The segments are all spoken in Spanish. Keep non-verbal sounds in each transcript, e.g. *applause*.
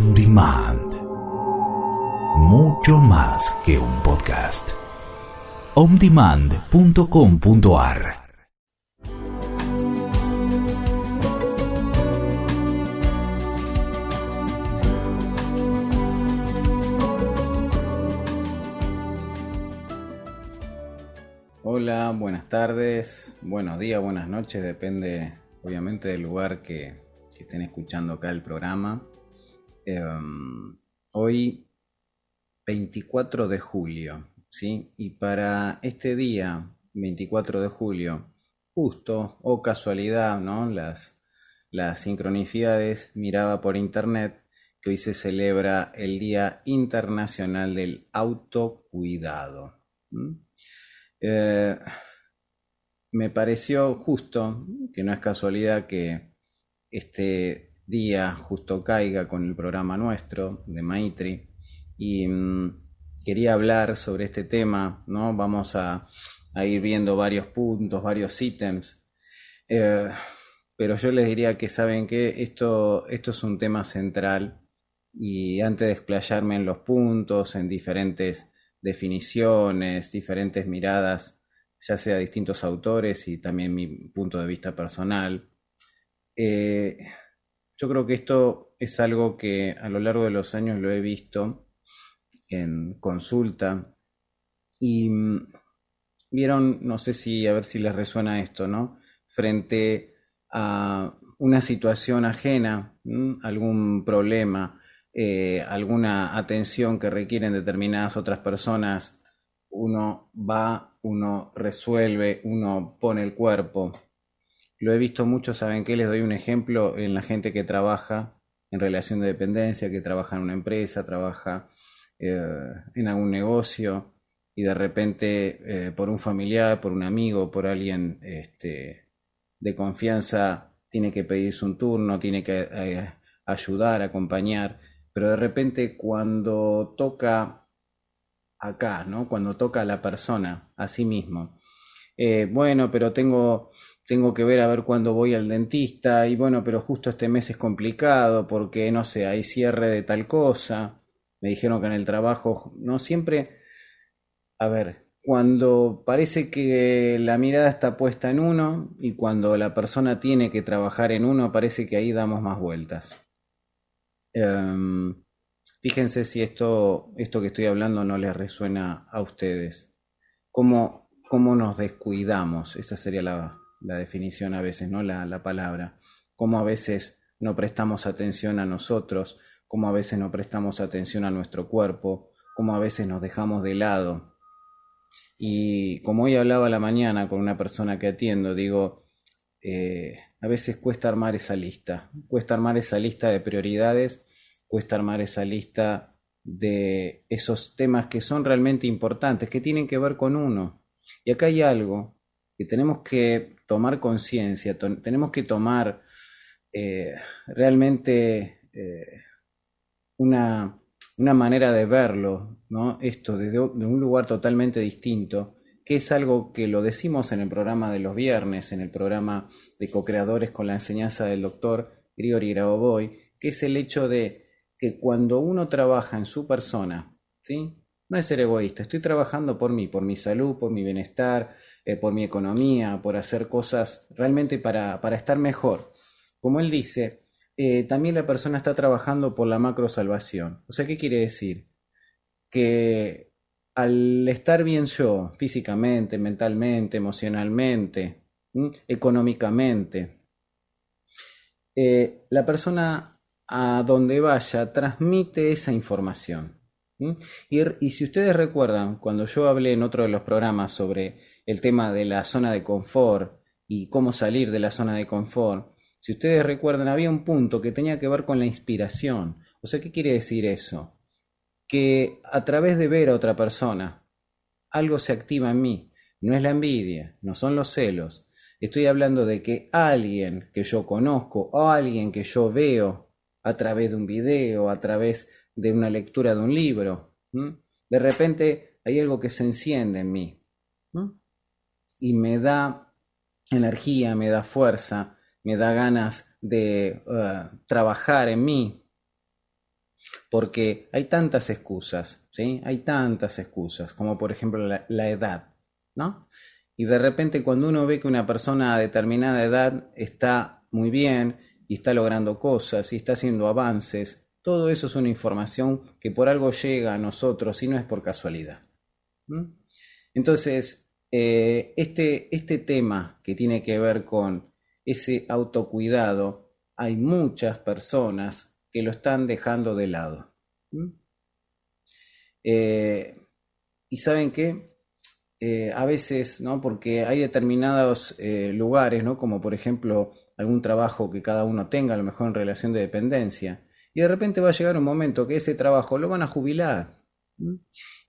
On Demand. Mucho más que un podcast. ondemand.com.ar Hola, buenas tardes, buenos días, buenas noches, depende obviamente del lugar que, estén escuchando acá el programa. Em, hoy, 24 de julio, ¿sí? Y para este día, 24 de julio, justo o casualidad, ¿no? Las, las sincronicidades, miraba por internet que hoy se celebra el Día Internacional del Autocuidado. Eh, me pareció justo, que no es casualidad que este día justo caiga con el programa nuestro de Maitri y mm, quería hablar sobre este tema, ¿no? Vamos a, ir viendo varios puntos, varios ítems, eh, pero yo les diría que saben que esto, esto es un tema central y antes de explayarme en los puntos, en diferentes definiciones, diferentes miradas, ya sea distintos autores y también mi punto de vista personal. Eh, yo creo que esto es algo que a lo largo de los años lo he visto en consulta y mm, vieron, no sé si a ver si les resuena esto, ¿no? Frente a una situación ajena, algún problema, eh, alguna atención que requieren determinadas otras personas, uno va, uno resuelve, uno pone el cuerpo. Lo he visto mucho, ¿saben qué? Les doy un ejemplo en la gente que trabaja en relación de dependencia, que trabaja en una empresa, trabaja eh, en algún negocio y de repente eh, por un familiar, por un amigo, por alguien este, de confianza tiene que pedirse un turno, tiene que ayudar, acompañar pero de repente cuando toca acá, ¿no? Cuando toca a la persona, a sí mismo. Eh, bueno, pero tengo, tengo que ver a ver cuándo voy al dentista y bueno, pero justo este mes es complicado porque, no sé, hay cierre de tal cosa. Me dijeron que en el trabajo, no siempre, a ver, cuando parece que la mirada está puesta en uno y cuando la persona tiene que trabajar en uno, parece que ahí damos más vueltas. Em, fíjense si esto, esto que estoy hablando no les resuena a ustedes. ¿Cómo, cómo nos descuidamos? Esa sería la, definición a veces, ¿no? La, la, palabra. Cómo a veces no prestamos atención a nosotros, cómo a veces no prestamos atención a nuestro cuerpo, cómo a veces nos dejamos de lado. Y como hoy hablaba la mañana con una persona que atiendo, digo, eh, a veces cuesta armar esa lista, cuesta armar esa lista de prioridades, cuesta armar esa lista de esos temas que son realmente importantes, que tienen que ver con uno. Y acá hay algo que tenemos que tomar conciencia, tenemos que tomar eh, realmente eh, una, manera de verlo, ¿no? Esto desde de un lugar totalmente distinto que es algo que lo decimos en el programa de los viernes, en el programa de co-creadores con la enseñanza del doctor Grigori Grabovoi, que es el hecho de que cuando uno trabaja en su persona, ¿sí? No es ser egoísta, estoy trabajando por mí, por mi salud, por mi bienestar, eh, por mi economía, por hacer cosas realmente para, para estar mejor. Como él dice, eh, también la persona está trabajando por la macro salvación. O sea, ¿qué quiere decir? Que al estar bien yo, físicamente, mentalmente, emocionalmente, económicamente, eh, la persona a donde vaya transmite esa información. Y, y, si ustedes recuerdan, cuando yo hablé en otro de los programas sobre el tema de la zona de confort y cómo salir de la zona de confort, si ustedes recuerdan, había un punto que tenía que ver con la inspiración. O sea, ¿qué quiere decir eso? que a través de ver a otra persona, algo se activa en mí. No es la envidia, no son los celos. Estoy hablando de que alguien que yo conozco o alguien que yo veo a través de un video, a través de una lectura de un libro, de repente hay algo que se enciende en mí y me da energía, me da fuerza, me da ganas de uh, trabajar en mí, Porque hay tantas excusas, ¿sí? Hay tantas excusas, como por ejemplo la, la edad, ¿no? Y de repente cuando uno ve que una persona a determinada edad está muy bien y está logrando cosas y está haciendo avances, todo eso es una información que por algo llega a nosotros y no es por casualidad. Entonces, eh, este, este tema que tiene que ver con ese autocuidado, hay muchas personas que lo están dejando de lado. Eh, y saben qué? Eh, a veces, ¿no? Porque hay determinados lugares, ¿no? Como por ejemplo algún trabajo que cada uno tenga, a lo mejor en relación de dependencia, y de repente va a llegar un momento que ese trabajo lo van a jubilar.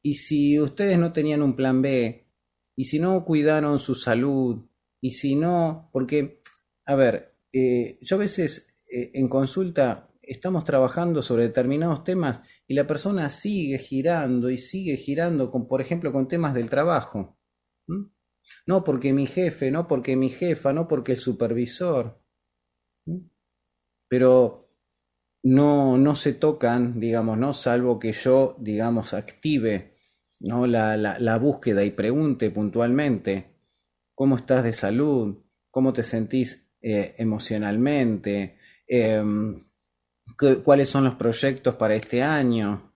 Y si ustedes no tenían un plan B, y si no cuidaron su salud, y si no, porque, a ver, eh, yo a veces eh, en consulta estamos trabajando sobre determinados temas y la persona sigue girando y sigue girando, con, por ejemplo, con temas del trabajo. No porque mi jefe, no porque mi jefa, no porque el supervisor. Pero no, no se tocan, digamos, ¿no? Salvo que yo, digamos, active ¿no? la, la, búsqueda y pregunte puntualmente cómo estás de salud, cómo te sentís eh, emocionalmente, em, cuáles son los proyectos para este año.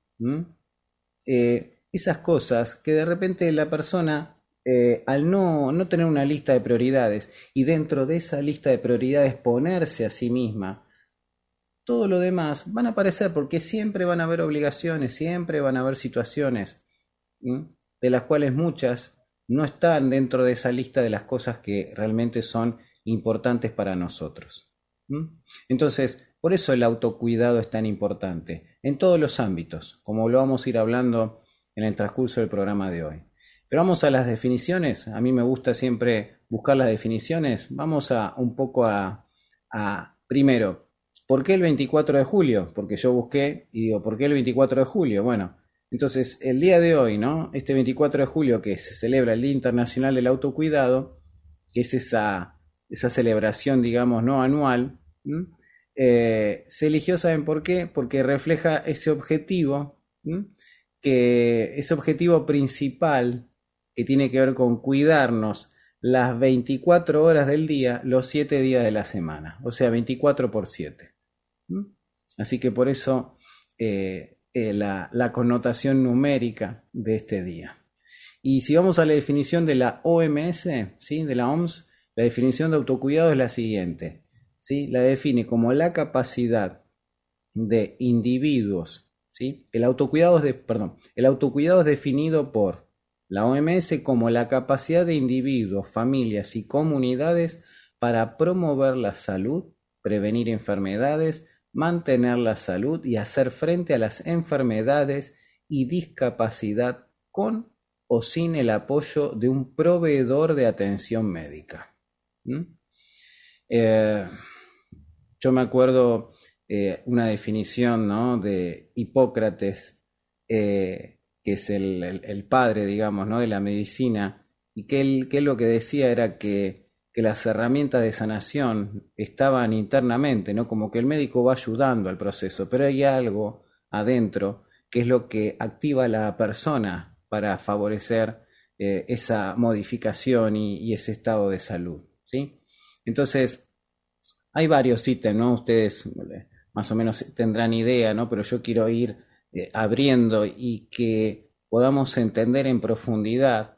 Eh, esas cosas que de repente la persona, eh, al no, no tener una lista de prioridades y dentro de esa lista de prioridades ponerse a sí misma, todo lo demás van a aparecer porque siempre van a haber obligaciones, siempre van a haber situaciones de las cuales muchas no están dentro de esa lista de las cosas que realmente son importantes para nosotros. Entonces, por eso el autocuidado es tan importante en todos los ámbitos, como lo vamos a ir hablando en el transcurso del programa de hoy. Pero vamos a las definiciones. A mí me gusta siempre buscar las definiciones. Vamos a un poco a, a primero, ¿Por qué el 24 de julio? Porque yo busqué y digo, ¿por qué el 24 de julio? Bueno, entonces el día de hoy, ¿no? Este 24 de julio que se celebra el Día Internacional del Autocuidado, que es esa, esa celebración, digamos, no anual, eh, se eligió, ¿saben por qué? Porque refleja ese objetivo, que ese objetivo principal que tiene que ver con cuidarnos las 24 horas del día, los 7 días de la semana, o sea, 24 por 7. Así que por eso eh, eh, la, connotación numérica de este día. Y si vamos a la definición de la OMS, ¿sí? de la OMS, la definición de autocuidado es la siguiente. ¿sí? La define como la capacidad de individuos. ¿sí? El, autocuidado es perdón, el autocuidado es definido por la OMS como la capacidad de individuos, familias y comunidades para promover la salud, prevenir enfermedades, mantener la salud y hacer frente a las enfermedades y discapacidad con o sin el apoyo de un proveedor de atención médica. ¿Mm? Eh, yo me acuerdo eh, una definición de Hipócrates, eh, que es el, padre, digamos, ¿no? de la medicina, y que que él lo que decía era que que las herramientas de sanación estaban internamente, ¿no? Como que el médico va ayudando al proceso, pero hay algo adentro que es lo que activa a la persona para favorecer eh, esa modificación y, ese estado de salud, ¿sí? Entonces, hay varios ítems, ¿no? Ustedes eh, más o menos tendrán idea, ¿no? Pero yo quiero ir eh, abriendo y que podamos entender en profundidad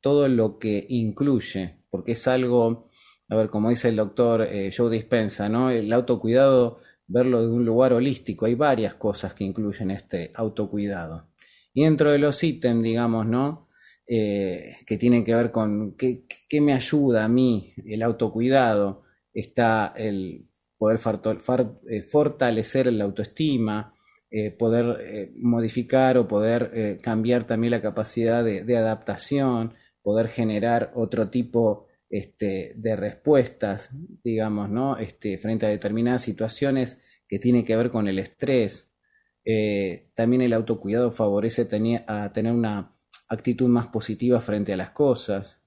todo lo que incluye porque es algo, a ver, como dice el doctor eh, Joe Dispensa, ¿no? El autocuidado, verlo de un lugar holístico, hay varias cosas que incluyen este autocuidado. Y dentro de los ítems, digamos, ¿no? Eh, que tienen que ver con qué, me ayuda a mí el autocuidado, está el poder eh, fortalecer la autoestima, poder modificar o poder cambiar también la capacidad de adaptación, poder generar otro tipo este, de respuestas, digamos, ¿no? Este, frente a determinadas situaciones que tienen que ver con el estrés. Eh, también el autocuidado favorece a tener una actitud más positiva frente a las cosas.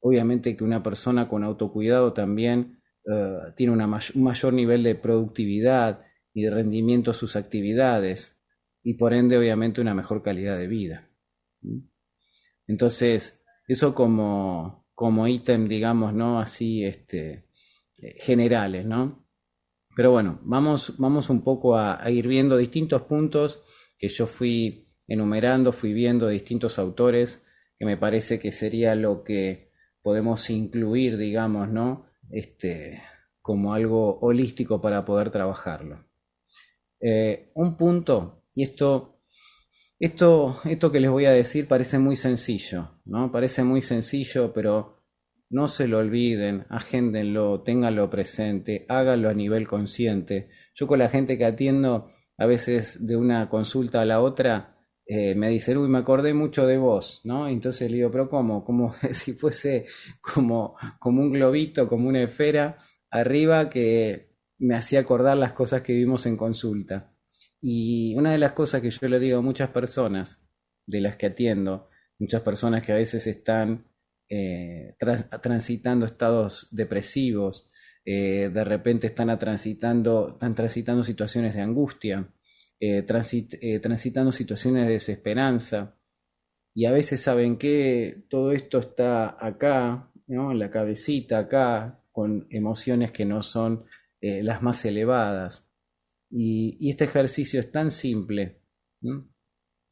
Obviamente que una persona con autocuidado también eh, tiene un mayor nivel de productividad y de rendimiento sus actividades y por ende obviamente una mejor calidad de vida. Entonces, eso como, como ítem, digamos, ¿no? Así, este, eh, generales, ¿no? Pero bueno, vamos, vamos un poco a, ir viendo distintos puntos que yo fui enumerando, fui viendo distintos autores, que me parece que sería lo que podemos incluir, digamos, ¿no? Este, como algo holístico para poder trabajarlo. Eh, un punto, y esto, esto, esto que les voy a decir parece muy sencillo, ¿no? Parece muy sencillo, pero no se lo olviden, agéndenlo, ténganlo presente, háganlo a nivel consciente. Yo con la gente que atiendo, a veces de una consulta a la otra, eh, me dicen, uy, me acordé mucho de vos, ¿no? Entonces le digo, pero ¿cómo? Como *laughs* si fuese como, como un globito, como una esfera arriba que me hacía acordar las cosas que vimos en consulta. Y una de las cosas que yo le digo a muchas personas, de las que atiendo, muchas personas que a veces están eh, transitando estados depresivos, eh, de repente están, transitando, están transitando situaciones de angustia, eh, transitando situaciones de desesperanza, y a veces saben que todo esto está acá, ¿no? en la cabecita, acá, con emociones que no son las más elevadas. Y, este ejercicio es tan simple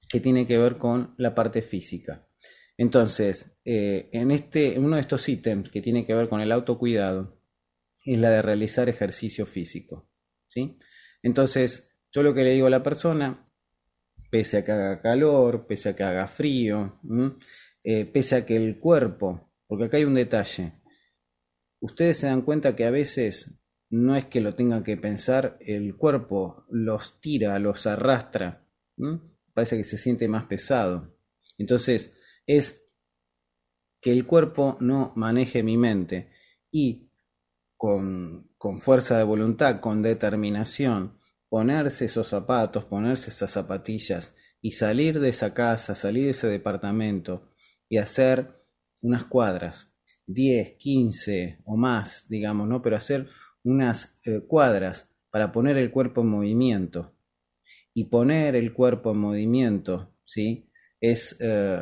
que tiene que ver con la parte física. Entonces, eh, en, este, uno de estos ítems que tiene que ver con el autocuidado es la de realizar ejercicio físico. ¿sí? Entonces, yo lo que le digo a la persona, pese a que haga calor, pese a que haga frío, eh, pese a que el cuerpo, porque acá hay un detalle, ustedes se dan cuenta que a veces no es que lo tengan que pensar, el cuerpo los tira, los arrastra, parece que se siente más pesado. Entonces es que el cuerpo no maneje mi mente y con, con fuerza de voluntad, con determinación, ponerse esos zapatos, ponerse esas zapatillas y salir de esa casa, salir de ese departamento y hacer unas cuadras, 10, 15 o más, digamos, ¿no? Pero hacer unas eh, cuadras para poner el cuerpo en movimiento. Y poner el cuerpo en movimiento, ¿sí? Es, eh,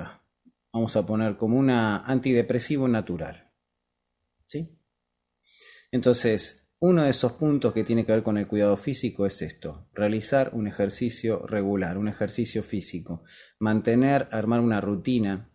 vamos a poner como un antidepresivo natural. ¿Sí? Entonces, uno de esos puntos que tiene que ver con el cuidado físico es esto, realizar un ejercicio regular, un ejercicio físico, mantener, armar una rutina,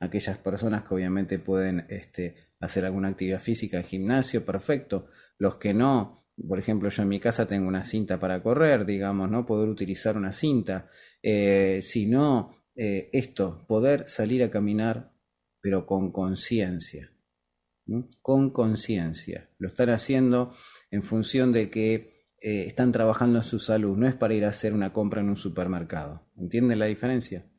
aquellas personas que obviamente pueden este, hacer alguna actividad física en gimnasio, perfecto, los que no, por ejemplo, yo en mi casa tengo una cinta para correr, digamos, ¿no? Poder utilizar una cinta. Eh, si no, eh, esto, poder salir a caminar, pero con conciencia. Con conciencia. Lo están haciendo en función de que eh, están trabajando en su salud. No es para ir a hacer una compra en un supermercado. ¿Entienden la diferencia?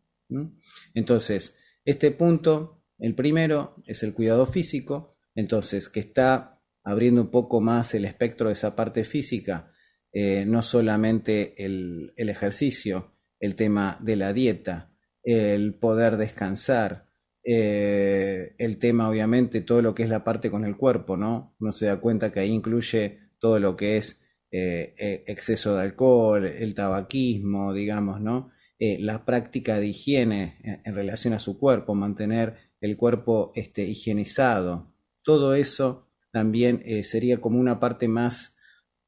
Entonces, este punto, el primero, es el cuidado físico. Entonces, que está abriendo un poco más el espectro de esa parte física, eh, no solamente el, ejercicio, el tema de la dieta, el poder descansar, eh, el tema obviamente todo lo que es la parte con el cuerpo, ¿no? Uno se da cuenta que ahí incluye todo lo que es eh, exceso de alcohol, el tabaquismo, digamos, ¿no? la práctica de higiene en, en, relación a su cuerpo, mantener el cuerpo este, higienizado, todo eso también eh, sería como una parte más,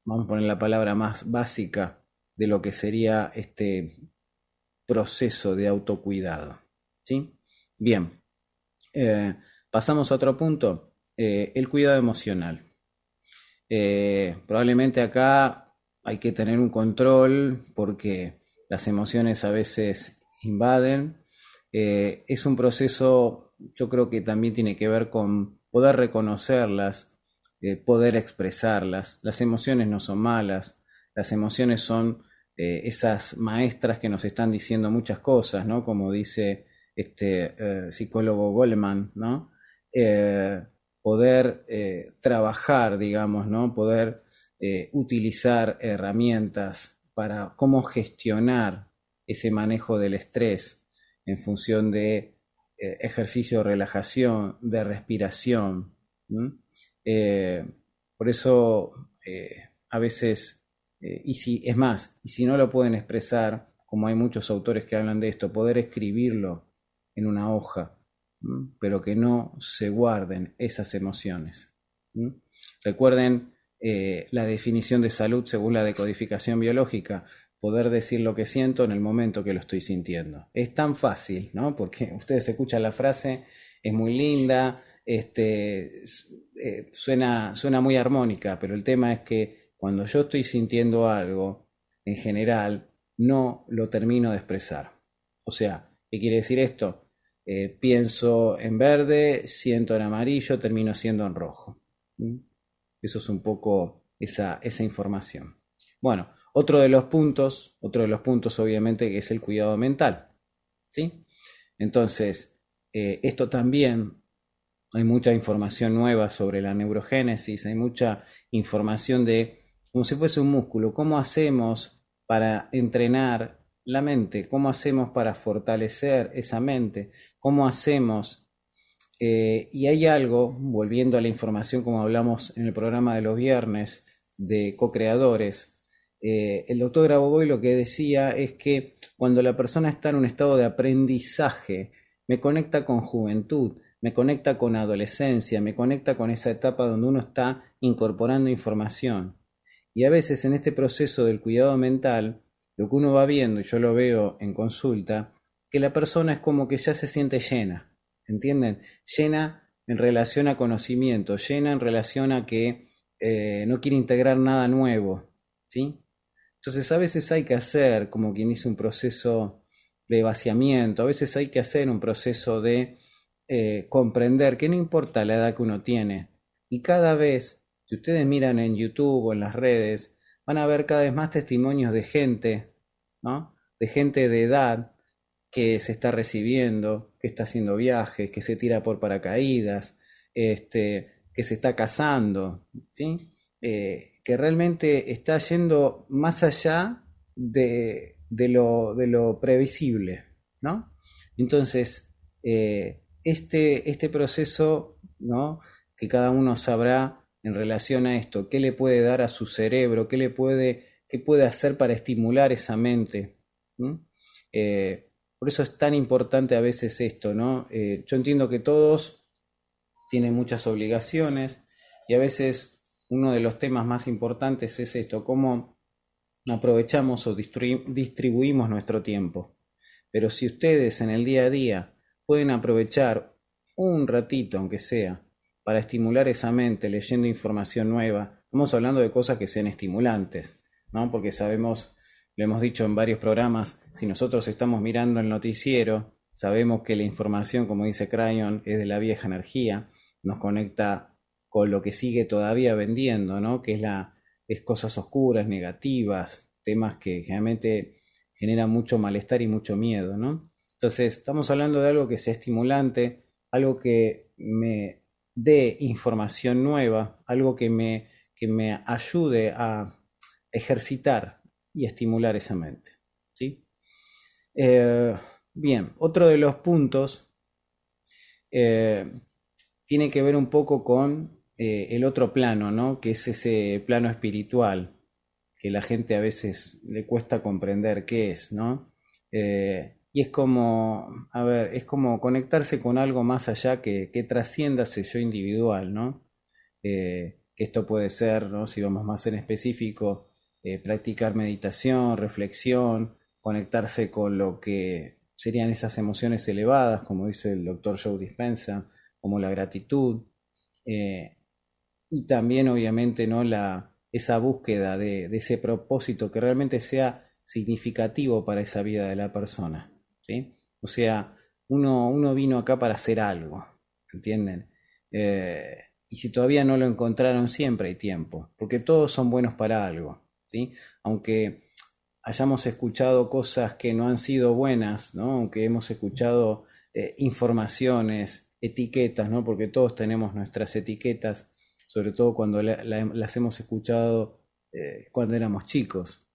vamos a poner la palabra más básica de lo que sería este proceso de autocuidado. ¿sí? Bien, eh, pasamos a otro punto, eh, el cuidado emocional. probablemente acá hay que tener un control porque las emociones a veces invaden. es un proceso, yo creo que también tiene que ver con poder reconocerlas, eh, poder expresarlas. Las emociones no son malas, las emociones son eh, esas maestras que nos están diciendo muchas cosas, ¿no? Como dice este eh, psicólogo Goleman, ¿no? poder trabajar, digamos, ¿no? Poder utilizar herramientas para cómo gestionar ese manejo del estrés en función de ejercicio de relajación, de respiración. Eh, por eso eh, a veces Eh, y si, es más, y si no lo pueden expresar, como hay muchos autores que hablan de esto, poder escribirlo en una hoja, pero que no se guarden esas emociones. Recuerden la definición de salud según la decodificación biológica, poder decir lo que siento en el momento que lo estoy sintiendo. Es tan fácil, ¿no? Porque ustedes escuchan la frase, es muy linda, este, eh, suena, suena muy armónica, pero el tema es que cuando yo estoy sintiendo algo, en general, no lo termino de expresar. O sea, ¿qué quiere decir esto? Eh, pienso en verde, siento en amarillo, termino siendo en rojo. Eso es un poco esa, esa información. Bueno, otro de los puntos, otro de los puntos obviamente es el cuidado mental. ¿sí? Entonces, eh, esto también hay mucha información nueva sobre la neurogénesis, hay mucha información de como si fuese un músculo, cómo hacemos para entrenar la mente, cómo hacemos para fortalecer esa mente, cómo hacemos. Eh, y hay algo, volviendo a la información como hablamos en el programa de los viernes de co-creadores, eh, el doctor Grabovoi lo que decía es que cuando la persona está en un estado de aprendizaje, me conecta con juventud, me conecta con adolescencia, me conecta con esa etapa donde uno está incorporando información. Y a veces en este proceso del cuidado mental, lo que uno va viendo, y yo lo veo en consulta, que la persona es como que ya se siente llena, ¿entienden? Llena en relación a conocimiento, llena en relación a que eh, no quiere integrar nada nuevo, ¿sí? Entonces a veces hay que hacer, como quien hizo un proceso de vaciamiento, a veces hay que hacer un proceso de eh, comprender que no importa la edad que uno tiene, y cada vez, si ustedes miran en YouTube o en las redes, van a ver cada vez más testimonios de gente, ¿no? De gente de edad que se está recibiendo, que está haciendo viajes, que se tira por paracaídas, este, que se está casando, ¿sí? Eh, que realmente está yendo más allá de, lo, de lo, previsible, ¿no? Entonces, eh, este, este proceso, ¿no? Que cada uno sabrá en relación a esto, qué le puede dar a su cerebro, qué le puede, qué puede hacer para estimular esa mente. Eh, por eso es tan importante a veces esto, ¿no? Eh, yo entiendo que todos tienen muchas obligaciones y a veces uno de los temas más importantes es esto, cómo aprovechamos o distribuimos nuestro tiempo. Pero si ustedes en el día a día pueden aprovechar un ratito, aunque sea, para estimular esa mente leyendo información nueva. Estamos hablando de cosas que sean estimulantes, ¿no? Porque sabemos, lo hemos dicho en varios programas, si nosotros estamos mirando el noticiero, sabemos que la información, como dice Crayon, es de la vieja energía, nos conecta con lo que sigue todavía vendiendo, ¿no? Que es la es cosas oscuras, negativas, temas que generalmente generan mucho malestar y mucho miedo, ¿no? Entonces, estamos hablando de algo que sea estimulante, algo que me de información nueva, algo que me, que me ayude a ejercitar y estimular esa mente. ¿sí? Eh, bien, otro de los puntos eh, tiene que ver un poco con eh, el otro plano, ¿no? que es ese plano espiritual que la gente a veces le cuesta comprender qué es, ¿no? Y es como, a ver, es como conectarse con algo más allá que, que trascienda ese yo individual, ¿no? Eh, que esto puede ser, ¿no? Si vamos más en específico, eh, practicar meditación, reflexión, conectarse con lo que serían esas emociones elevadas, como dice el doctor Joe Dispensa, como la gratitud, eh, y también obviamente ¿no? la, esa búsqueda de, de ese propósito que realmente sea significativo para esa vida de la persona. O sea, uno, uno vino acá para hacer algo, ¿entienden? Eh, y si todavía no lo encontraron, siempre hay tiempo, porque todos son buenos para algo, ¿sí? Aunque hayamos escuchado cosas que no han sido buenas, ¿no? Aunque hemos escuchado eh, informaciones, etiquetas, ¿no? Porque todos tenemos nuestras etiquetas, sobre todo cuando las hemos escuchado eh, cuando éramos chicos.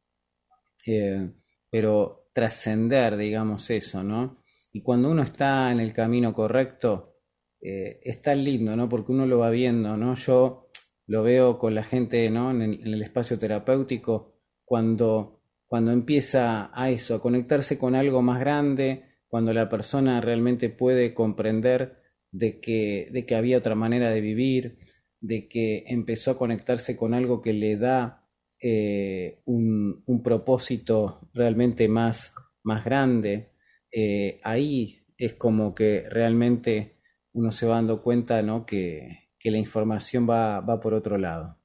pero trascender, digamos, eso, ¿no? Y cuando uno está en el camino correcto, eh, es tan lindo, ¿no? Porque uno lo va viendo, ¿no? Yo lo veo con la gente, ¿no? En el, espacio terapéutico, cuando, cuando empieza a eso, a conectarse con algo más grande, cuando la persona realmente puede comprender de que, de que había otra manera de vivir, de que empezó a conectarse con algo que le da eh, un, propósito realmente más, más grande, eh, ahí es como que realmente uno se va dando cuenta ¿no? que, la información va, va, por otro lado.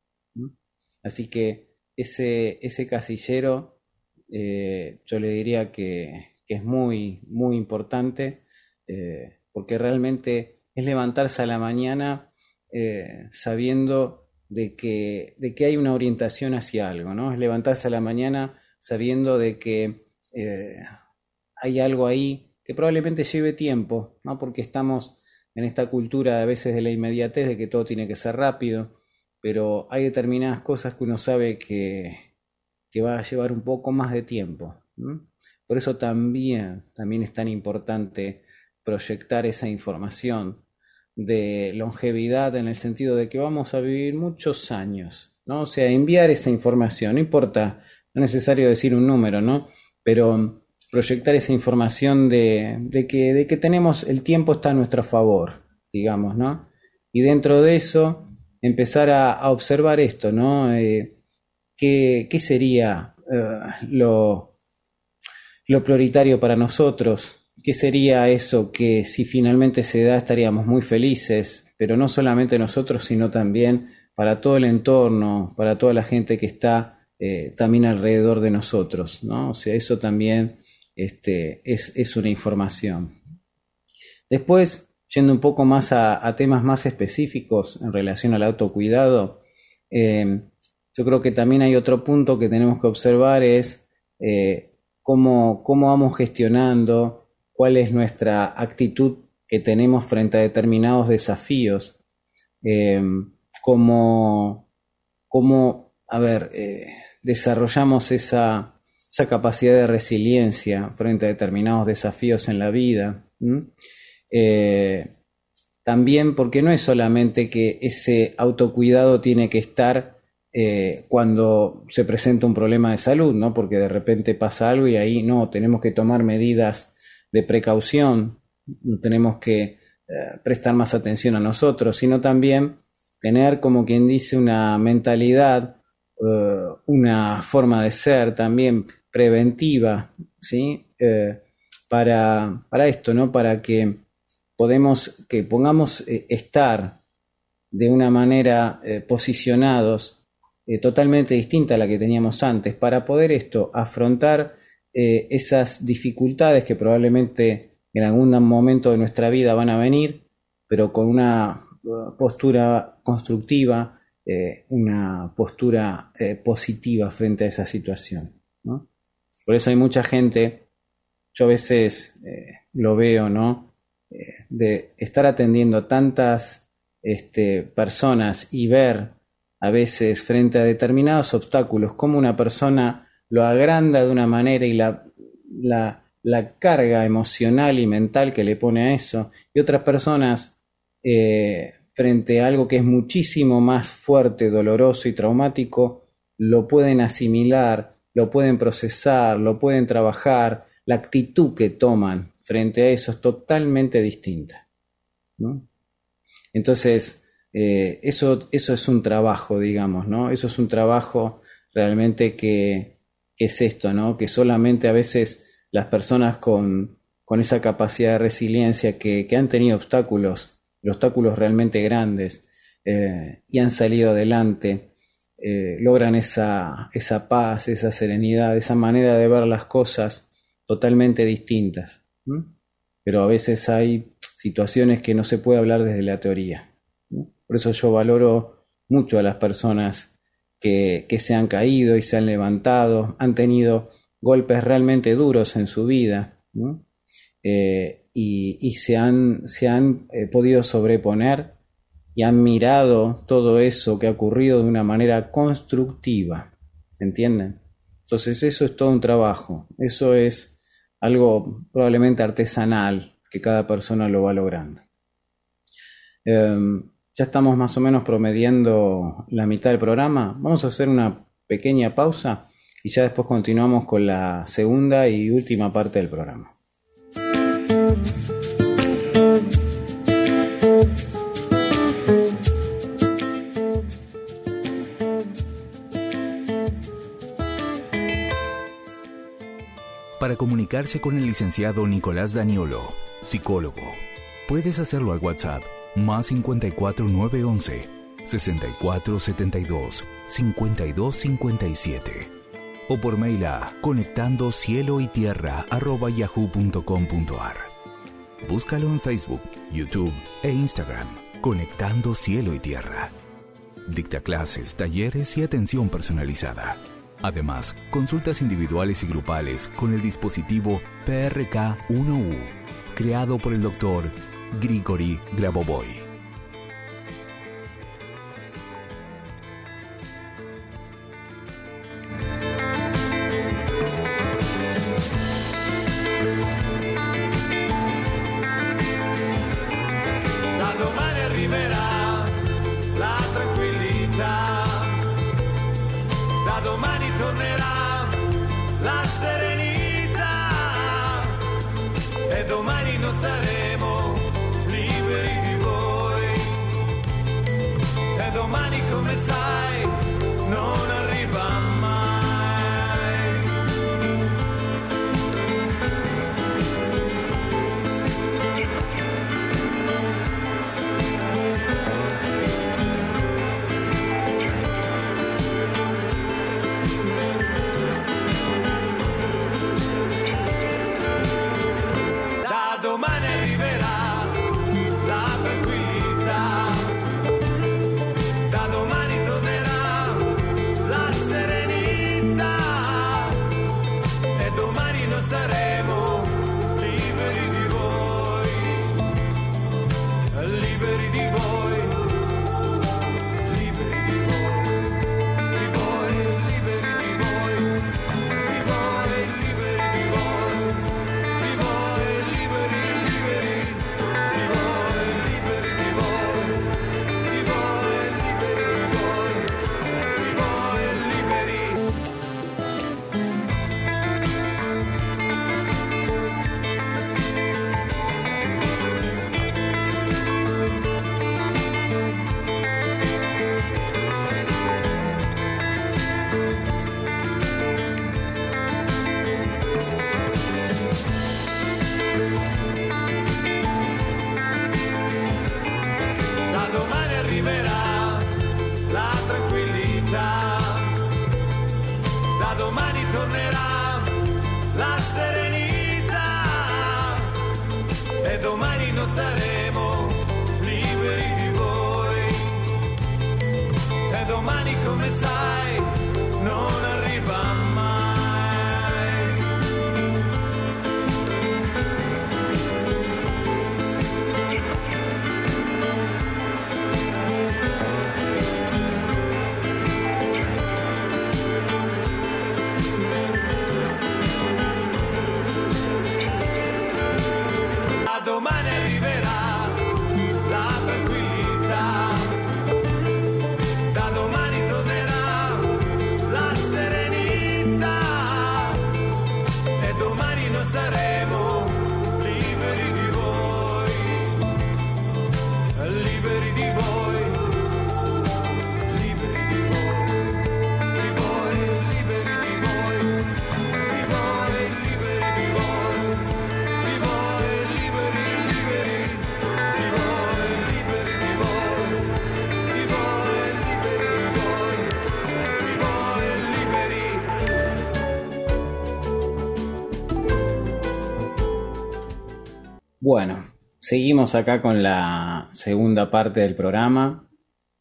Así que ese, ese casillero eh, yo le diría que, que, es muy, muy importante porque realmente es levantarse a la mañana sabiendo de que, de que hay una orientación hacia algo, ¿no? Levantarse a la mañana sabiendo de que eh, hay algo ahí que probablemente lleve tiempo, ¿no? Porque estamos en esta cultura a veces de la inmediatez, de que todo tiene que ser rápido, pero hay determinadas cosas que uno sabe que, que va a llevar un poco más de tiempo. Por eso también, también es tan importante proyectar esa información de longevidad en el sentido de que vamos a vivir muchos años, ¿no? O sea, enviar esa información, no importa, no es necesario decir un número, ¿no? Pero proyectar esa información de, que, de que tenemos, el tiempo está a nuestro favor, digamos, ¿no? Y dentro de eso, empezar a, observar esto, ¿no? Eh, ¿qué, sería eh, lo, lo prioritario para nosotros? ¿Qué sería eso que si finalmente se da estaríamos muy felices, pero no solamente nosotros, sino también para todo el entorno, para toda la gente que está eh, también alrededor de nosotros, ¿no? O sea, eso también este, es, una información. Después, yendo un poco más a, temas más específicos en relación al autocuidado, eh, yo creo que también hay otro punto que tenemos que observar es eh, cómo, cómo vamos gestionando cuál es nuestra actitud que tenemos frente a determinados desafíos, em, cómo, a ver, eh, desarrollamos esa, capacidad de resiliencia frente a determinados desafíos en la vida. Eh, también porque no es solamente que ese autocuidado tiene que estar eh, cuando se presenta un problema de salud, ¿no? Porque de repente pasa algo y ahí no, tenemos que tomar medidas de precaución, tenemos que eh, prestar más atención a nosotros, sino también tener, como quien dice, una mentalidad, eh, una forma de ser también preventiva, ¿sí? Eh, para, para, esto, ¿no? Para que podemos, que pongamos estar de una manera posicionados totalmente distinta a la que teníamos antes, para poder esto afrontar eh, esas dificultades que probablemente en algún momento de nuestra vida van a venir, pero con una uh, postura constructiva, eh, una postura eh, positiva frente a esa situación. Por eso hay mucha gente, yo a veces lo veo, ¿no? de estar atendiendo a tantas este, personas y ver a veces frente a determinados obstáculos como una persona lo agranda de una manera y la, la, carga emocional y mental que le pone a eso. Y otras personas, eh, frente a algo que es muchísimo más fuerte, doloroso y traumático, lo pueden asimilar, lo pueden procesar, lo pueden trabajar. La actitud que toman frente a eso es totalmente distinta. Entonces, eh, eso, eso es un trabajo, digamos, ¿no? Eso es un trabajo realmente que, es esto, ¿no? Que solamente a veces las personas con, esa capacidad de resiliencia que, han tenido obstáculos, obstáculos realmente grandes, eh, y han salido adelante, eh, logran esa, esa paz, esa serenidad, esa manera de ver las cosas totalmente distintas. Pero a veces hay situaciones que no se puede hablar desde la teoría. Por eso yo valoro mucho a las personas que, se han caído y se han levantado, han tenido golpes realmente duros en su vida eh, y, se han, eh, podido sobreponer y han mirado todo eso que ha ocurrido de una manera constructiva. ¿Entienden? Entonces eso es todo un trabajo, eso es algo probablemente artesanal que cada persona lo va logrando. Em, ya estamos más o menos promediando la mitad del programa. Vamos a hacer una pequeña pausa y ya después continuamos con la segunda y última parte del programa. Para comunicarse con el licenciado Nicolás Daniolo, psicólogo, puedes hacerlo al WhatsApp más 54 911 6472 5257 o por mail a conectando cielo y tierra yahoo.com.ar. Búscalo en Facebook, YouTube e Instagram, Conectando Cielo y Tierra. Dicta clases, talleres y atención personalizada. Además, consultas individuales y grupales con el dispositivo PRK-1U, creado por el doctor Grigori Grabovoi. Seguimos acá con la segunda parte del programa.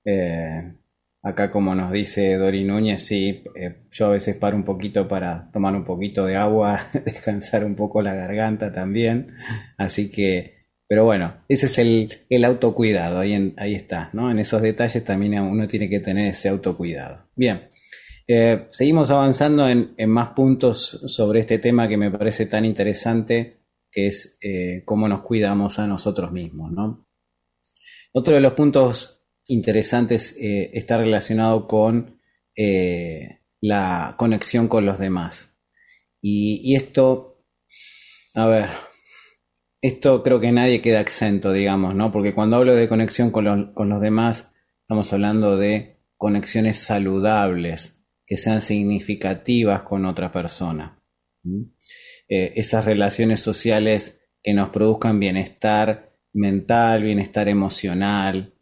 Eh, acá como nos dice Dori Núñez, sí, eh, yo a veces paro un poquito para tomar un poquito de agua, *laughs* descansar un poco la garganta también. Así que, pero bueno, ese es el, autocuidado, ahí, ahí está, ¿no? En esos detalles también uno tiene que tener ese autocuidado. Bien. Eh, seguimos avanzando en, en más puntos sobre este tema que me parece tan interesante que es eh, cómo nos cuidamos a nosotros mismos. ¿no? Otro de los puntos interesantes eh, está relacionado con eh, la conexión con los demás. Y, esto, a ver, esto creo que nadie queda exento, digamos, ¿no? Porque cuando hablo de conexión con, con los demás, estamos hablando de conexiones saludables, que sean significativas con otra persona. Eh, esas relaciones sociales que nos produzcan bienestar mental, bienestar emocional.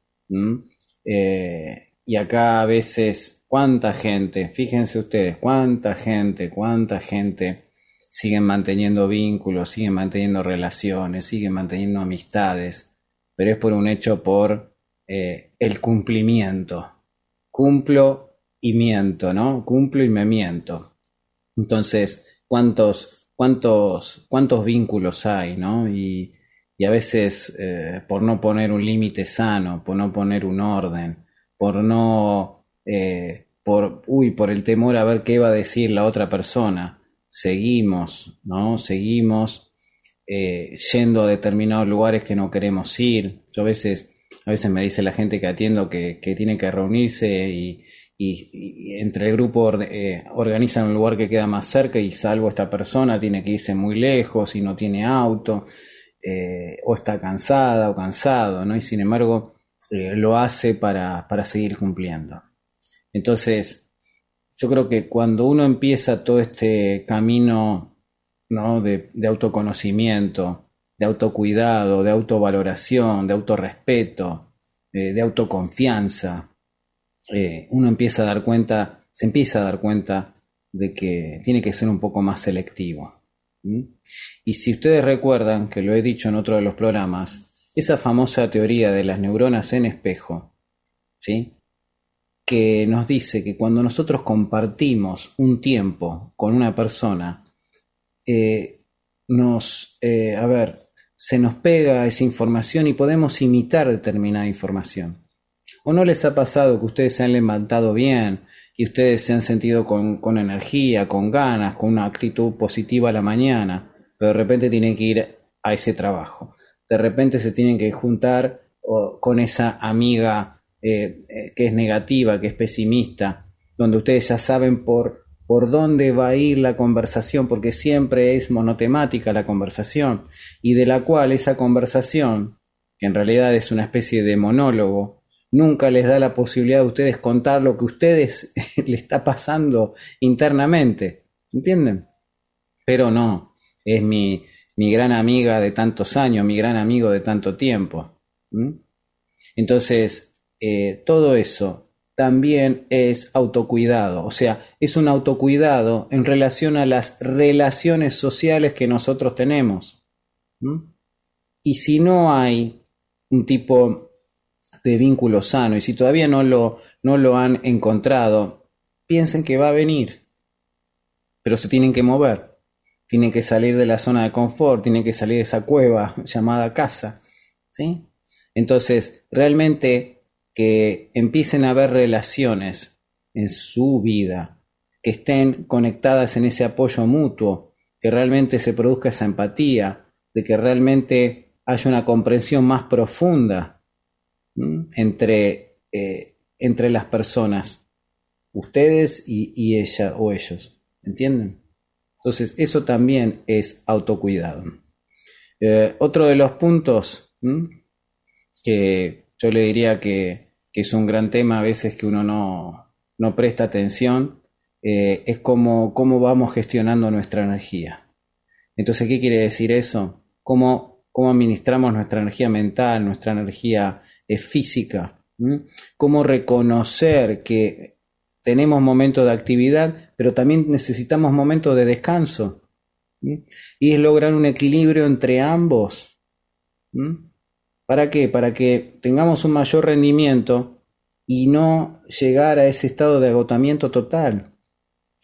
Eh, y acá a veces, ¿cuánta gente? Fíjense ustedes, ¿cuánta gente, cuánta gente siguen manteniendo vínculos, siguen manteniendo relaciones, siguen manteniendo amistades? Pero es por un hecho por eh, el cumplimiento. Cumplo y miento, ¿no? Cumplo y me miento. Entonces, ¿cuántos, cuántos, cuántos vínculos hay, ¿no? Y, a veces eh, por no poner un límite sano, por no poner un orden, por no, eh, por, uy, por el temor a ver qué va a decir la otra persona, seguimos, ¿no? Seguimos eh, yendo a determinados lugares que no queremos ir. Yo a veces, a veces me dice la gente que atiendo que, que tiene que reunirse y, y, entre el grupo eh, organizan un lugar que queda más cerca y salvo esta persona tiene que irse muy lejos y no tiene auto eh, o está cansada o cansado, ¿no? Y sin embargo eh, lo hace para, para seguir cumpliendo. Entonces, yo creo que cuando uno empieza todo este camino ¿no? de, de autoconocimiento, de autocuidado, de autovaloración, de autorrespeto, de autoconfianza, eh, uno empieza a dar cuenta, se empieza a dar cuenta de que tiene que ser un poco más selectivo. Y si ustedes recuerdan, que lo he dicho en otro de los programas, esa famosa teoría de las neuronas en espejo, ¿sí? que nos dice que cuando nosotros compartimos un tiempo con una persona, eh, nos, eh, a ver, se nos pega esa información y podemos imitar determinada información. ¿O no les ha pasado que ustedes se han levantado bien y ustedes se han sentido con, energía, con ganas, con una actitud positiva a la mañana, pero de repente tienen que ir a ese trabajo? De repente se tienen que juntar con esa amiga eh, eh, que es negativa, que es pesimista, donde ustedes ya saben por, por dónde va a ir la conversación, porque siempre es monotemática la conversación, y de la cual esa conversación, que en realidad es una especie de monólogo, nunca les da la posibilidad a ustedes contar lo que a ustedes *laughs* le está pasando internamente. ¿Entienden? Pero no, es mi, mi gran amiga de tantos años, mi gran amigo de tanto tiempo. Entonces, eh, todo eso también es autocuidado, o sea, es un autocuidado en relación a las relaciones sociales que nosotros tenemos. Y si no hay un tipo de vínculo sano y si todavía no lo, no lo han encontrado, piensen que va a venir, pero se tienen que mover, tienen que salir de la zona de confort, tienen que salir de esa cueva llamada casa, ¿sí? Entonces, realmente que empiecen a haber relaciones en su vida, que estén conectadas en ese apoyo mutuo, que realmente se produzca esa empatía, de que realmente haya una comprensión más profunda entre, eh, entre las personas, ustedes y, ella o ellos. ¿Entienden? Entonces, eso también es autocuidado. Eh, otro de los puntos que yo le diría que, es un gran tema a veces que uno no, presta atención, eh, es cómo, cómo vamos gestionando nuestra energía. Entonces, ¿qué quiere decir eso? ¿Cómo, cómo administramos nuestra energía mental, nuestra energía es física. Cómo reconocer que tenemos momentos de actividad, pero también necesitamos momentos de descanso. Y es lograr un equilibrio entre ambos. ¿Para qué? Para que tengamos un mayor rendimiento y no llegar a ese estado de agotamiento total.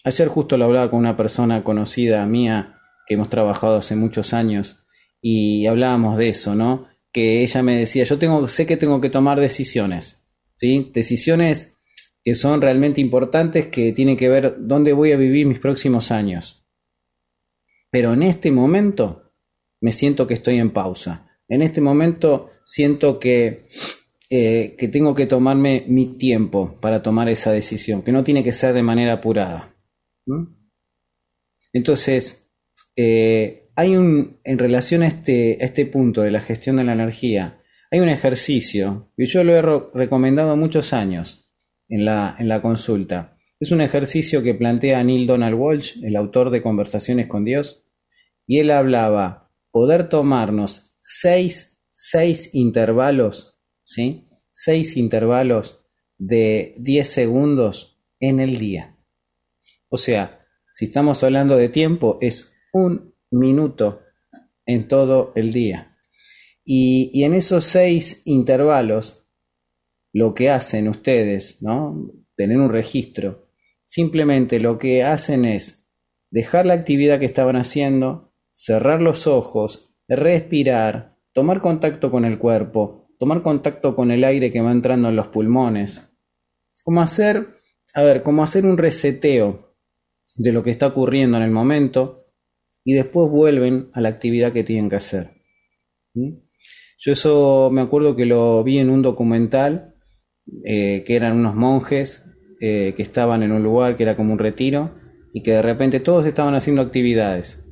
Ayer justo lo hablaba con una persona conocida mía que hemos trabajado hace muchos años y hablábamos de eso, ¿no? Que ella me decía, yo tengo, sé que tengo que tomar decisiones, ¿sí? Decisiones que son realmente importantes, que tienen que ver dónde voy a vivir mis próximos años. Pero en este momento me siento que estoy en pausa. En este momento siento que eh, que tengo que tomarme mi tiempo para tomar esa decisión, que no tiene que ser de manera apurada. Entonces, eh, hay un, en relación a este, a este punto de la gestión de la energía, hay un ejercicio que yo lo he recomendado muchos años en la, en la consulta. Es un ejercicio que plantea Neil Donald Walsh, el autor de Conversaciones con Dios, y él hablaba poder tomarnos seis, seis intervalos, ¿sí? Seis intervalos de 10 segundos en el día. O sea, si estamos hablando de tiempo, es un minuto en todo el día. Y, en esos seis intervalos, lo que hacen ustedes, ¿no? Tener un registro, simplemente lo que hacen es dejar la actividad que estaban haciendo, cerrar los ojos, respirar, tomar contacto con el cuerpo, tomar contacto con el aire que va entrando en los pulmones. Como hacer, a ver, como hacer un reseteo de lo que está ocurriendo en el momento y después vuelven a la actividad que tienen que hacer. ¿Mm? Yo eso me acuerdo que lo vi en un documental, eh, que eran unos monjes eh, que estaban en un lugar que era como un retiro y que de repente todos estaban haciendo actividades,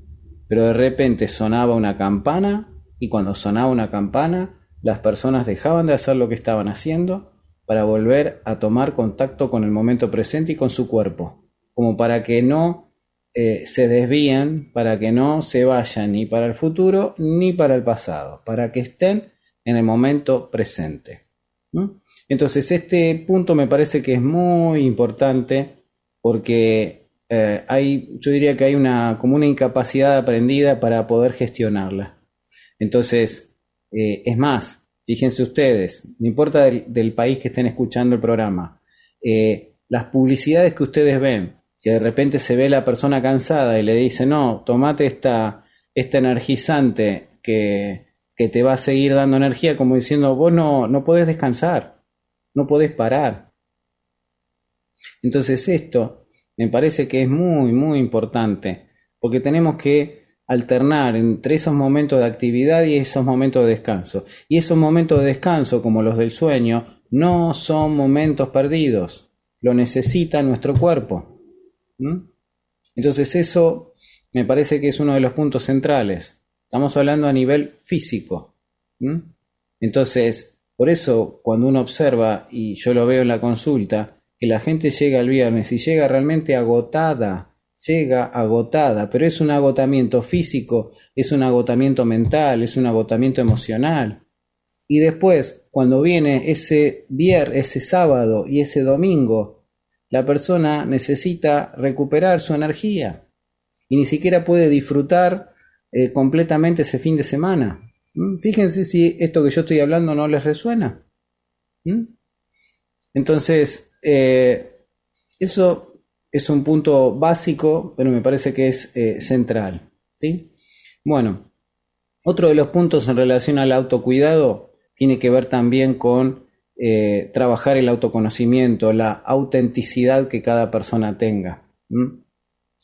pero de repente sonaba una campana y cuando sonaba una campana las personas dejaban de hacer lo que estaban haciendo para volver a tomar contacto con el momento presente y con su cuerpo, como para que no eh, se desvían para que no se vayan ni para el futuro ni para el pasado, para que estén en el momento presente. Entonces este punto me parece que es muy importante porque eh, hay, yo diría que hay una como una incapacidad aprendida para poder gestionarla. Entonces, eh, es más, fíjense ustedes, no importa del, país que estén escuchando el programa, las publicidades que ustedes ven, que de repente se ve la persona cansada y le dice, no, tomate esta, este energizante que, que, te va a seguir dando energía, como diciendo, vos no, no podés descansar, no podés parar. Entonces esto me parece que es muy, muy importante, porque tenemos que alternar entre esos momentos de actividad y esos momentos de descanso. Y esos momentos de descanso, como los del sueño, no son momentos perdidos, lo necesita nuestro cuerpo. ¿Mm? Entonces eso me parece que es uno de los puntos centrales. Estamos hablando a nivel físico. ¿Mm? Entonces, por eso cuando uno observa, y yo lo veo en la consulta, que la gente llega el viernes y llega realmente agotada, llega agotada, pero es un agotamiento físico, es un agotamiento mental, es un agotamiento emocional. Y después, cuando viene ese viernes, ese sábado y ese domingo, la persona necesita recuperar su energía y ni siquiera puede disfrutar eh, completamente ese fin de semana. ¿Mm? Fíjense si esto que yo estoy hablando no les resuena. ¿Mm? Entonces, eh, eso es un punto básico, pero me parece que es eh, central. ¿sí? Bueno, otro de los puntos en relación al autocuidado tiene que ver también con eh, trabajar el autoconocimiento, la autenticidad que cada persona tenga.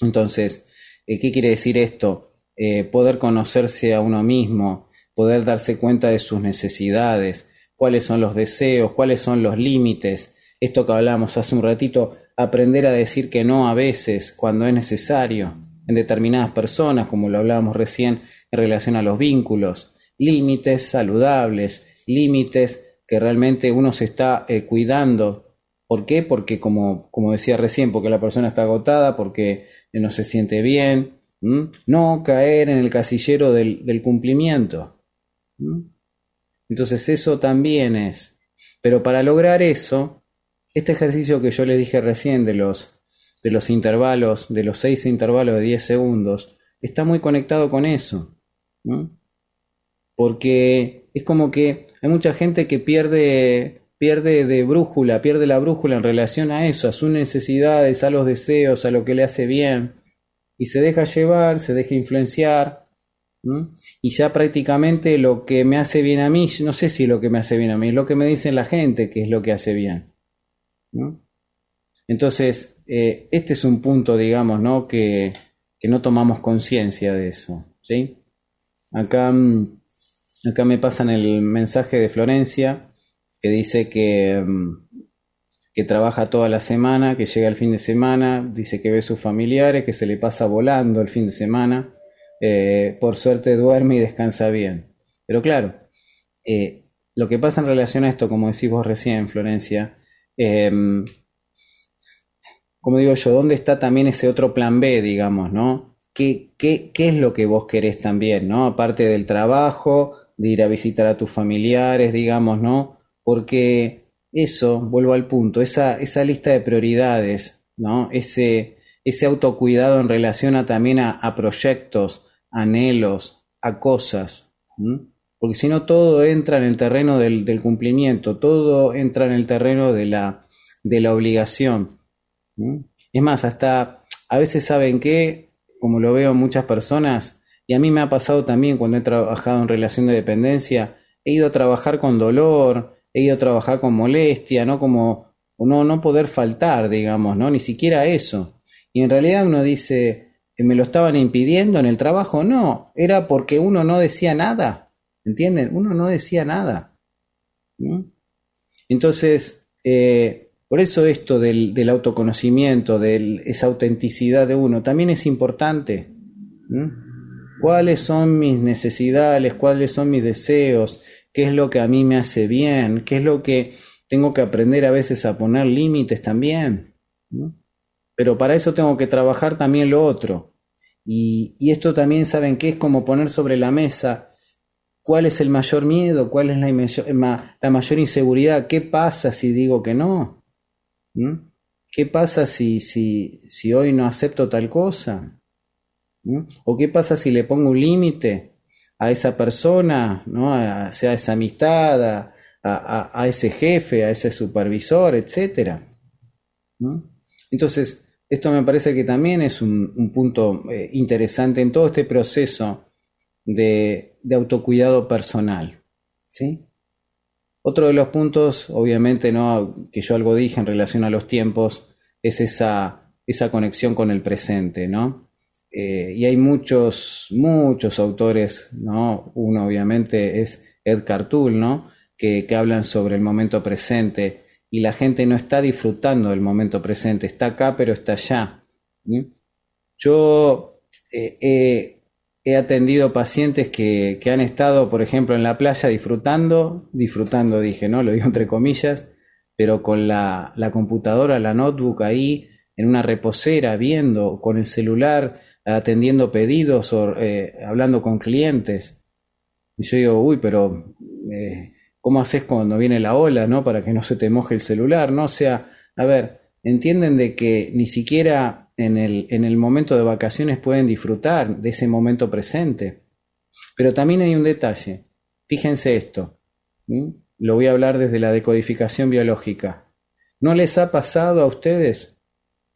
Entonces, eh, ¿qué quiere decir esto? Eh, poder conocerse a uno mismo, poder darse cuenta de sus necesidades, cuáles son los deseos, cuáles son los límites. Esto que hablamos hace un ratito, aprender a decir que no a veces cuando es necesario en determinadas personas, como lo hablábamos recién en relación a los vínculos, límites saludables, límites que realmente uno se está eh, cuidando. ¿Por qué? Porque como, como decía recién, porque la persona está agotada, porque no se siente bien. No caer en el casillero del, cumplimiento. Entonces eso también es. Pero para lograr eso, este ejercicio que yo le dije recién de los, de los intervalos, de los seis intervalos de 10 segundos, está muy conectado con eso. Porque es como que hay mucha gente que pierde, pierde de brújula, pierde la brújula en relación a eso, a sus necesidades, a los deseos, a lo que le hace bien, y se deja llevar, se deja influenciar, y ya prácticamente lo que me hace bien a mí, no sé si lo que me hace bien a mí, es lo que me dice la gente que es lo que hace bien. Entonces, eh, este es un punto, digamos, ¿no? Que, que no tomamos conciencia de eso. ¿sí? Acá mm, Acá me pasan el mensaje de Florencia que dice que, mm, que trabaja toda la semana, que llega el fin de semana, dice que ve a sus familiares, que se le pasa volando el fin de semana, eh, por suerte duerme y descansa bien. Pero claro, eh, lo que pasa en relación a esto, como decís vos recién, Florencia, em, como digo yo, ¿dónde está también ese otro plan B, digamos, ¿no? ¿Qué, qué, qué es lo que vos querés también, ¿no? Aparte del trabajo, de ir a visitar a tus familiares, digamos, ¿no? Porque eso, vuelvo al punto, esa, esa lista de prioridades, ¿no? Ese, ese autocuidado en relación a también a, proyectos, anhelos, a cosas, porque si no todo entra en el terreno del, del, cumplimiento, todo entra en el terreno de la, de la obligación. Es más, hasta a veces saben que, como lo veo en muchas personas, y a mí me ha pasado también cuando he trabajado en relación de dependencia, he ido a trabajar con dolor, he ido a trabajar con molestia, ¿no? Como no, no poder faltar, digamos, ¿no? Ni siquiera eso. Y en realidad uno dice, ¿me lo estaban impidiendo en el trabajo? No, era porque uno no decía nada, ¿entienden? Uno no decía nada. Entonces, eh, por eso esto del, autoconocimiento, de esa autenticidad de uno, también es importante. ¿Cuáles son mis necesidades? ¿Cuáles son mis deseos? ¿Qué es lo que a mí me hace bien? ¿Qué es lo que tengo que aprender a veces a poner límites también? Pero para eso tengo que trabajar también lo otro. Y, esto también, ¿saben qué? Es como poner sobre la mesa cuál es el mayor miedo, cuál es la, mayor inseguridad, qué pasa si digo que no. ¿Mm? ¿Qué pasa si, si, si, hoy no acepto tal cosa? ¿O qué pasa si le pongo un límite a esa persona, ¿no? a, sea esa amistad, a, ese jefe, a ese supervisor, etcétera? Entonces, esto me parece que también es un, punto eh, interesante en todo este proceso de, de autocuidado personal. ¿sí? Otro de los puntos, obviamente, ¿no? que yo algo dije en relación a los tiempos, es esa, esa conexión con el presente, ¿no? Eh, y hay muchos, muchos autores, ¿no? Uno obviamente es Ed Cartul, ¿no? Que, hablan sobre el momento presente y la gente no está disfrutando del momento presente, está acá pero está allá. Yo eh, he atendido pacientes que, han estado, por ejemplo, en la playa disfrutando, disfrutando dije, ¿no? Lo digo entre comillas, pero con la, computadora, la notebook ahí, en una reposera, viendo, con el celular, atendiendo pedidos o eh, hablando con clientes. Y yo digo, uy, pero eh, ¿cómo haces cuando viene la ola, no? Para que no se te moje el celular, ¿no? Sea, a ver, entienden de que ni siquiera en el, en el momento de vacaciones pueden disfrutar de ese momento presente. Pero también hay un detalle. Fíjense esto. Lo voy a hablar desde la decodificación biológica. ¿No les ha pasado a ustedes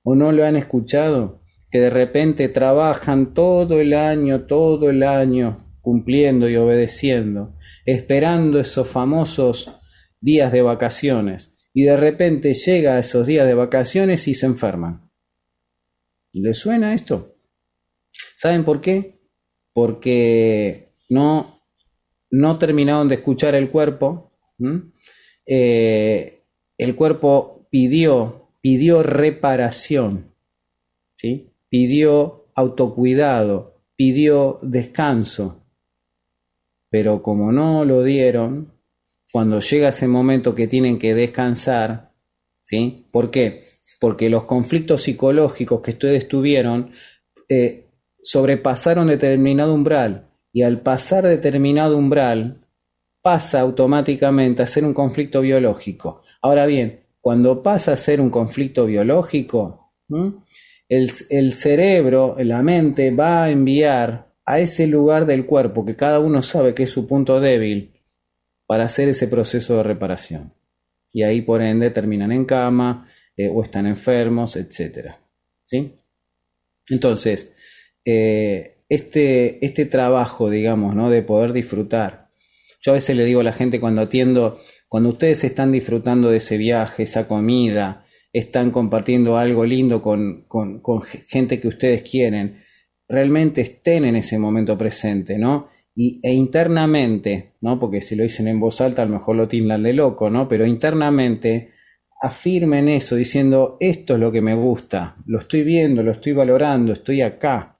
o no lo han escuchado que de repente trabajan todo el año, todo el año, cumpliendo y obedeciendo, esperando esos famosos días de vacaciones, y de repente llega a esos días de vacaciones y se enferman? ¿Le suena esto? ¿Saben por qué? Porque no, no terminaron de escuchar el cuerpo. Eh, el cuerpo pidió, pidió reparación, ¿sí? Pidió autocuidado, pidió descanso. Pero como no lo dieron, cuando llega ese momento que tienen que descansar, ¿sí? ¿Por qué? porque los conflictos psicológicos que ustedes tuvieron eh, sobrepasaron determinado umbral y al pasar determinado umbral pasa automáticamente a ser un conflicto biológico. Ahora bien, cuando pasa a ser un conflicto biológico, el, el cerebro, la mente va a enviar a ese lugar del cuerpo que cada uno sabe que es su punto débil para hacer ese proceso de reparación. Y ahí por ende terminan en cama, eh, o están enfermos, etc. ¿sí? Entonces, eh, este, este trabajo, digamos, ¿no? de poder disfrutar. Yo a veces le digo a la gente cuando atiendo, cuando ustedes están disfrutando de ese viaje, esa comida, están compartiendo algo lindo con, con, con gente que ustedes quieren, realmente estén en ese momento presente, ¿no? y, e internamente, ¿no? Porque si lo dicen en voz alta a lo mejor lo tildan de loco, ¿no? Pero internamente afirmen eso diciendo, esto es lo que me gusta, lo estoy viendo, lo estoy valorando, estoy acá.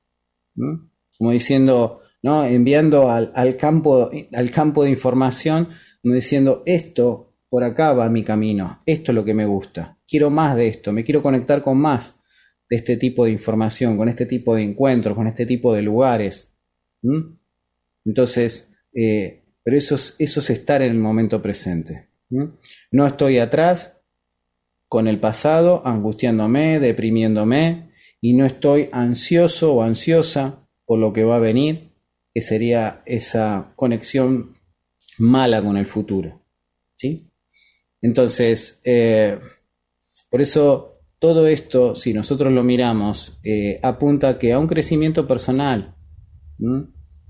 Como diciendo, ¿no? Enviando al, campo, al campo de información, diciendo, esto por acá va mi camino, esto es lo que me gusta, quiero más de esto, me quiero conectar con más de este tipo de información, con este tipo de encuentros, con este tipo de lugares. Entonces, eh, pero eso es, estar en el momento presente. No estoy atrás, con el pasado, angustiándome, deprimiéndome, y no estoy ansioso o ansiosa por lo que va a venir, que sería esa conexión mala con el futuro. ¿sí? Entonces, eh, por eso todo esto, si nosotros lo miramos, eh, apunta que a un crecimiento personal,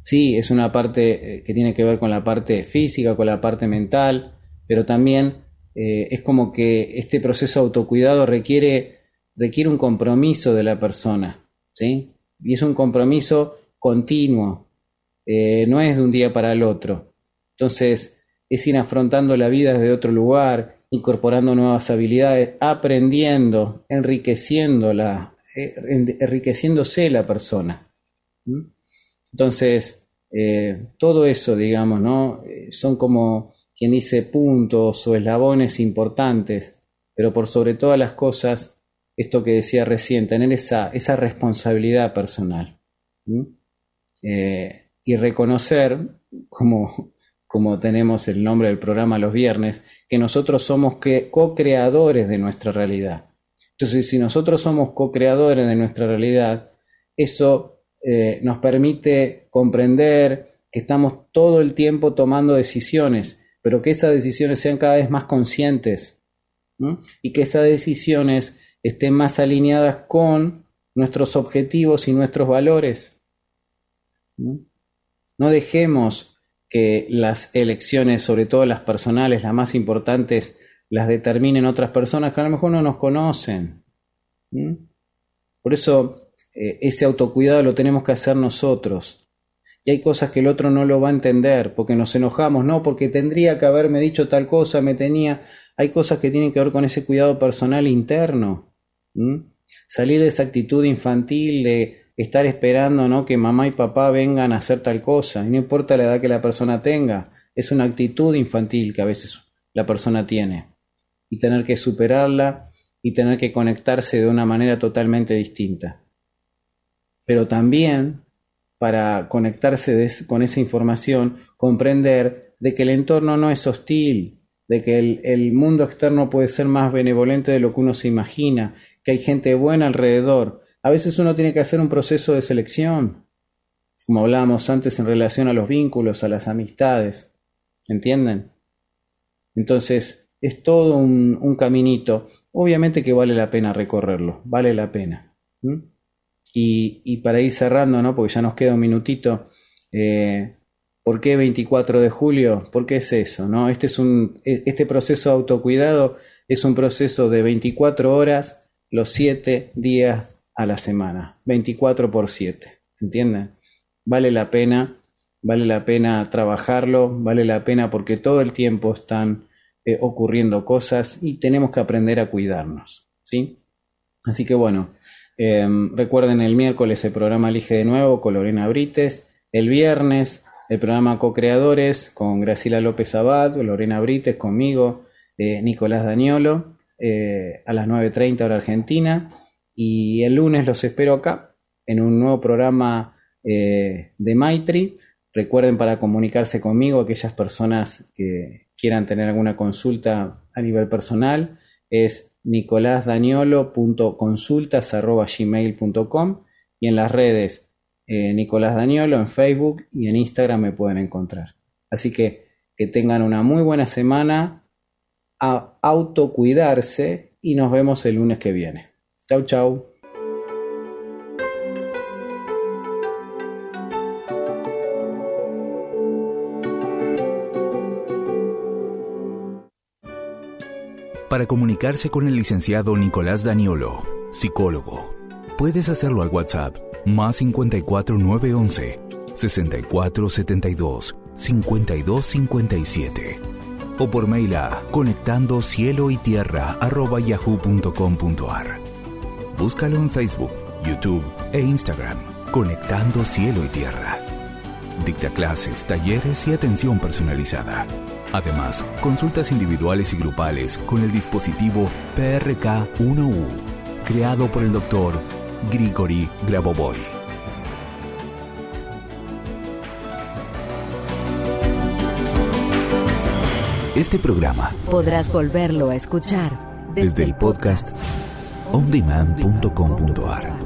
sí, es una parte eh, que tiene que ver con la parte física, con la parte mental, pero también eh, es como que este proceso de autocuidado requiere, requiere un compromiso de la persona, ¿sí? Y es un compromiso continuo, eh, no es de un día para el otro. Entonces, es ir afrontando la vida desde otro lugar, incorporando nuevas habilidades, aprendiendo, enriqueciéndola, eh, enriqueciéndose la persona. Entonces, todo eso, digamos, ¿no? son como quien dice puntos o eslabones importantes, pero por sobre todas las cosas, esto que decía recién, tener esa, esa responsabilidad personal eh, y reconocer, como, como tenemos el nombre del programa los viernes, que nosotros somos co-creadores de nuestra realidad. Entonces, si nosotros somos co-creadores de nuestra realidad, eso eh, nos permite comprender que estamos todo el tiempo tomando decisiones pero que esas decisiones sean cada vez más conscientes y que esas decisiones estén más alineadas con nuestros objetivos y nuestros valores. No dejemos que las elecciones, sobre todo las personales, las más importantes, las determinen otras personas que a lo mejor no nos conocen. Por eso eh, ese autocuidado lo tenemos que hacer nosotros y hay cosas que el otro no lo va a entender porque nos enojamos, no, porque tendría que haberme dicho tal cosa, me tenía. Hay cosas que tienen que ver con ese cuidado personal interno. Salir de esa actitud infantil de estar esperando ¿no? que mamá y papá vengan a hacer tal cosa, y no importa la edad que la persona tenga, es una actitud infantil que a veces la persona tiene. Y tener que superarla y tener que conectarse de una manera totalmente distinta. Pero también para conectarse con esa información, comprender de que el entorno no es hostil, de que el, mundo externo puede ser más benevolente de lo que uno se imagina, que hay gente buena alrededor. A veces uno tiene que hacer un proceso de selección, como hablábamos antes en relación a los vínculos, a las amistades. ¿Entienden? Entonces, es todo un, caminito. Obviamente que vale la pena recorrerlo, vale la pena. Y, para ir cerrando, ¿no? porque ya nos queda un minutito, eh, ¿por qué 24 de julio? ¿Por qué es eso? ¿no? Este, es un, e, este proceso de autocuidado es un proceso de 24 horas los 7 días a la semana, 24 por 7, ¿entienden? Vale la pena, vale la pena trabajarlo, vale la pena porque todo el tiempo están eh, ocurriendo cosas y tenemos que aprender a cuidarnos, ¿sí? Así que bueno, Em, recuerden el miércoles el programa Elige de nuevo con Lorena Brites. El viernes el programa Co-Creadores con Graciela López Abad, Lorena Brites, conmigo, eh, Nicolás Daniolo, eh, a las 9.30 hora argentina. Y el lunes los espero acá en un nuevo programa eh, de Maitri. Recuerden para comunicarse conmigo aquellas personas que quieran tener alguna consulta a nivel personal es nicolasdaniolo.consultas.gmail.com y en las redes eh, Nicolás Daniolo en Facebook y en Instagram me pueden encontrar. Así que que tengan una muy buena semana, a autocuidarse y nos vemos el lunes que viene. Chau, chau. para comunicarse con el licenciado Nicolás Daniolo, psicólogo. Puedes hacerlo al WhatsApp más 54 911 6472 5257 o por mail a conectando cielo y tierra arroba yahoo.com.ar. Búscalo en Facebook, YouTube e Instagram, Conectando Cielo y Tierra. Dicta clases, talleres y atención personalizada. Además, consultas individuales y grupales con el dispositivo PRK-1U, creado por el doctor Grigori Grabovoi. Este programa podrás volverlo a escuchar desde el podcast ondemand.com.ar.